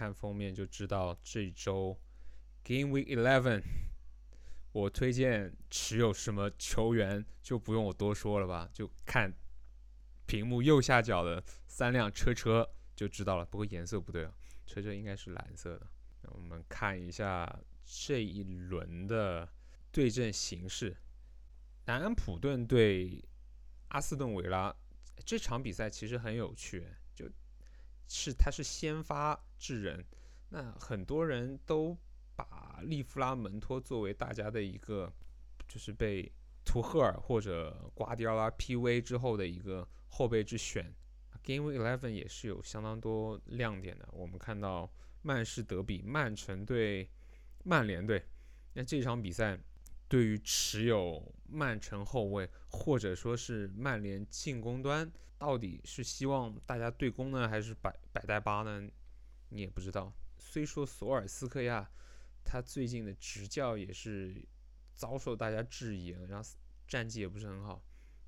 看封面就知道这周 Game Week Eleven，我推荐持有什么球员就不用我多说了吧，就看屏幕右下角的三辆车车就知道了。不过颜色不对啊，车车应该是蓝色的。那我们看一下这一轮的对阵形势，南安普顿对阿斯顿维拉这场比赛其实很有趣，就是他是先发制人，那很多人都把利弗拉门托作为大家的一个，就是被图赫尔或者瓜迪奥拉 PV 之后的一个后备之选。Game Eleven 也是有相当多亮点的，我们看到曼市德比，曼城对曼联队，那这场比赛。对于持有曼城后卫，或者说是曼联进攻端，到底是希望大家对攻呢，还是百百代八呢？你也不知道。虽说索尔斯克亚他最近的执教也是遭受大家质疑，然后战绩也不是很好，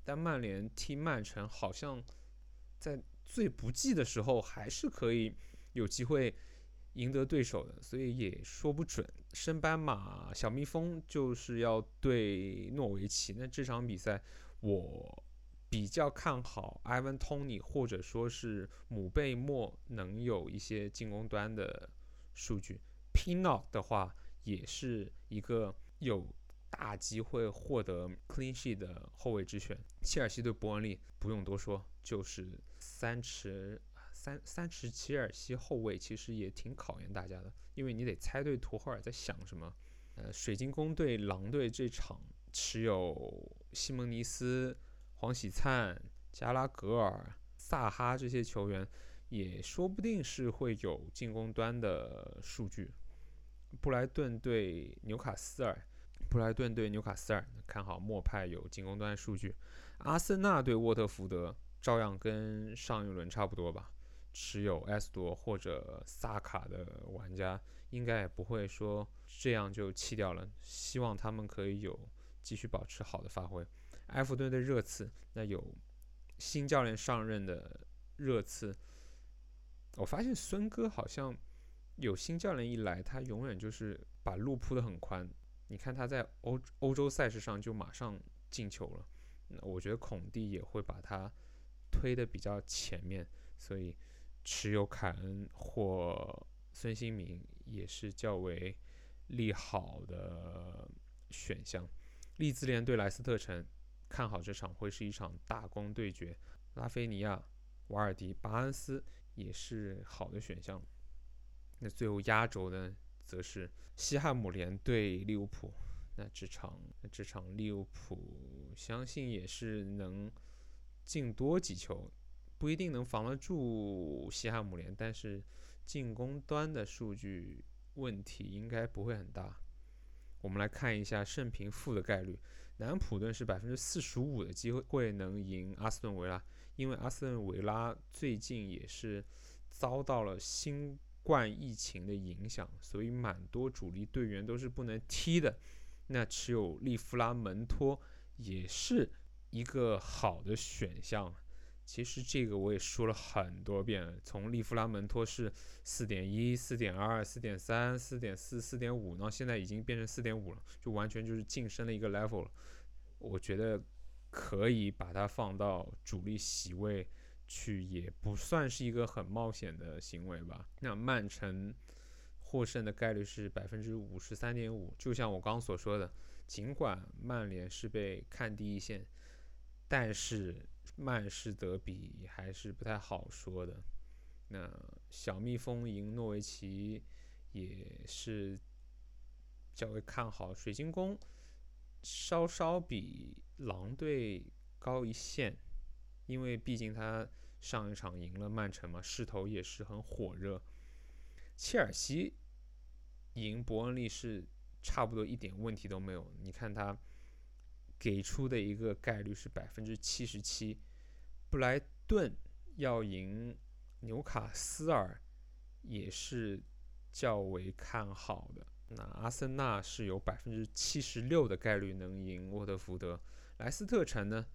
但曼联踢曼城好像在最不济的时候还是可以有机会。赢得对手的，所以也说不准。升班马小蜜蜂就是要对诺维奇，那这场比赛我比较看好埃文·托尼或者说是姆贝莫能有一些进攻端的数据。Pino 的话也是一个有大机会获得 clean sheet 的后卫之选。切尔西对伯恩利不用多说，就是三尺。三三十切尔西后卫其实也挺考验大家的，因为你得猜对图赫尔在想什么。呃，水晶宫对狼队这场持有西蒙尼斯、黄喜灿、加拉格尔、萨哈这些球员，也说不定是会有进攻端的数据。布莱顿对纽卡斯尔，布莱顿对纽卡斯尔看好莫派有进攻端数据。阿森纳对沃特福德照样跟上一轮差不多吧。持有 S 多或者萨卡的玩家，应该也不会说这样就弃掉了。希望他们可以有继续保持好的发挥。埃弗顿的热刺，那有新教练上任的热刺，我发现孙哥好像有新教练一来，他永远就是把路铺得很宽。你看他在欧欧洲赛事上就马上进球了。那我觉得孔蒂也会把他推得比较前面，所以。持有凯恩或孙兴民也是较为利好的选项。利兹联对莱斯特城，看好这场会是一场大攻对决。拉菲尼亚、瓦尔迪、巴恩斯也是好的选项。那最后压轴的则是西汉姆联对利物浦。那这场这场利物浦相信也是能进多几球。不一定能防得住西汉姆联，但是进攻端的数据问题应该不会很大。我们来看一下胜平负的概率，南安普顿是百分之四十五的机会能赢阿斯顿维拉，因为阿斯顿维拉最近也是遭到了新冠疫情的影响，所以蛮多主力队员都是不能踢的。那持有利弗拉门托也是一个好的选项。其实这个我也说了很多遍，从利弗拉门托是四点一、四点二、四点三、四点四、四点五，然后现在已经变成四点五了，就完全就是晋升了一个 level 了。我觉得可以把它放到主力席位去，也不算是一个很冒险的行为吧。那曼城获胜的概率是百分之五十三点五，就像我刚所说的，尽管曼联是被看低一线，但是。曼市德比还是不太好说的。那小蜜蜂赢诺维奇也是较为看好。水晶宫稍稍比狼队高一线，因为毕竟他上一场赢了曼城嘛，势头也是很火热。切尔西赢伯恩利是差不多一点问题都没有。你看他。给出的一个概率是百分之七十七，布莱顿要赢纽卡斯尔也是较为看好的。那阿森纳是有百分之七十六的概率能赢沃特福德，莱斯特城呢，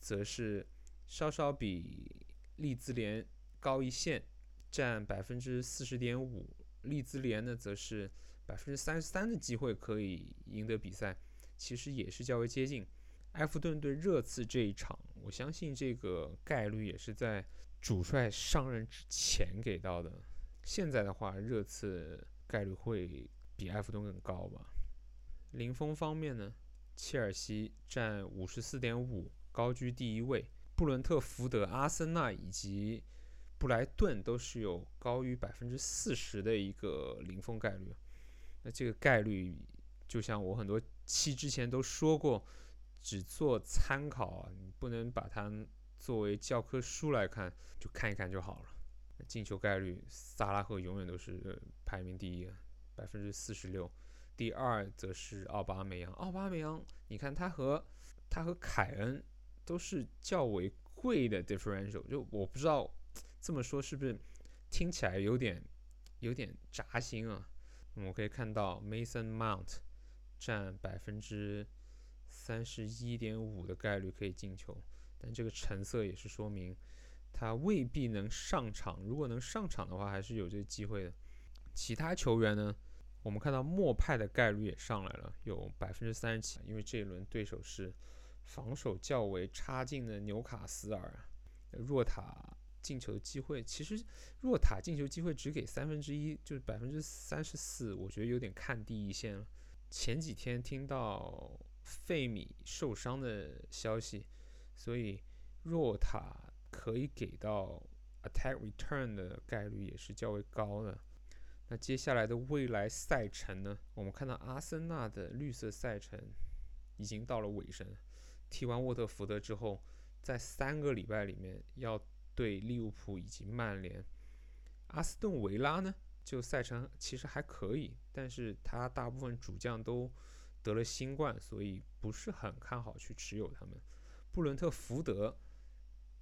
则是稍稍比利兹联高一线，占百分之四十点五，利兹联呢则是百分之三十三的机会可以赢得比赛，其实也是较为接近。埃弗顿对热刺这一场，我相信这个概率也是在主帅上任之前给到的。现在的话，热刺概率会比埃弗顿更高吧。零封方面呢，切尔西占五十四点五，高居第一位。布伦特福德、阿森纳以及布莱顿都是有高于百分之四十的一个零封概率。那这个概率，就像我很多期之前都说过，只做参考啊，你不能把它作为教科书来看，就看一看就好了。进球概率，萨拉赫永远都是排名第一，百分之四十六。第二则是奥巴梅扬，奥巴梅扬，你看他和他和凯恩都是较为贵的 differential，就我不知道这么说是不是听起来有点有点扎心啊？我们可以看到 Mason Mount 占百分之三十一点五的概率可以进球，但这个橙色也是说明他未必能上场，如果能上场的话，还是有这个机会的。其他球员呢？我们看到莫派的概率也上来了，有百分之三十七，因为这一轮对手是防守较为差劲的纽卡斯尔。若塔进球的机会，其实若塔进球机会只给三分之一，就是百分之三十四，我觉得有点看低一线了。前几天听到费米受伤的消息，所以若塔可以给到 attack return 的概率也是较为高的。那接下来的未来赛程呢？我们看到阿森纳的绿色赛程已经到了尾声，踢完沃特福德之后，在三个礼拜里面要对利物浦以及曼联。阿斯顿维拉呢，就赛程其实还可以，但是他大部分主将都得了新冠，所以不是很看好去持有他们。布伦特福德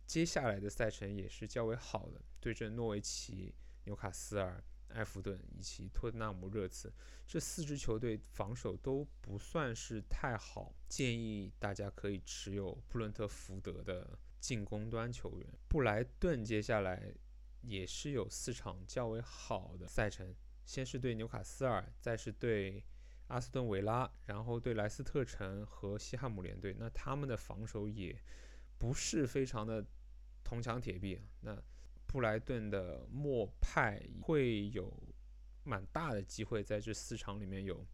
接下来的赛程也是较为好的，对阵诺维奇、纽卡斯尔。埃弗顿以及托特纳姆热刺这四支球队防守都不算是太好，建议大家可以持有布伦特福德的进攻端球员。布莱顿接下来也是有四场较为好的赛程，先是对纽卡斯尔，再是对阿斯顿维拉，然后对莱斯特城和西汉姆联队。那他们的防守也不是非常的铜墙铁壁。那布莱顿的莫派会有蛮大的机会在这四场里面有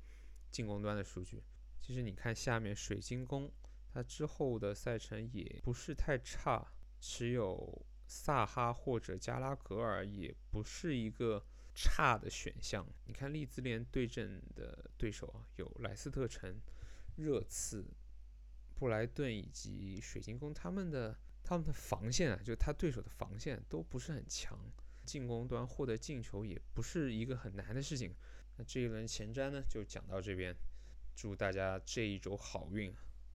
进攻端的数据。其实你看下面水晶宫，它之后的赛程也不是太差，持有萨哈或者加拉格尔也不是一个差的选项。你看利兹联对阵的对手啊，有莱斯特城、热刺、布莱顿以及水晶宫，他们的。他们的防线啊，就他对手的防线都不是很强，进攻端获得进球也不是一个很难的事情。那这一轮前瞻呢，就讲到这边，祝大家这一周好运。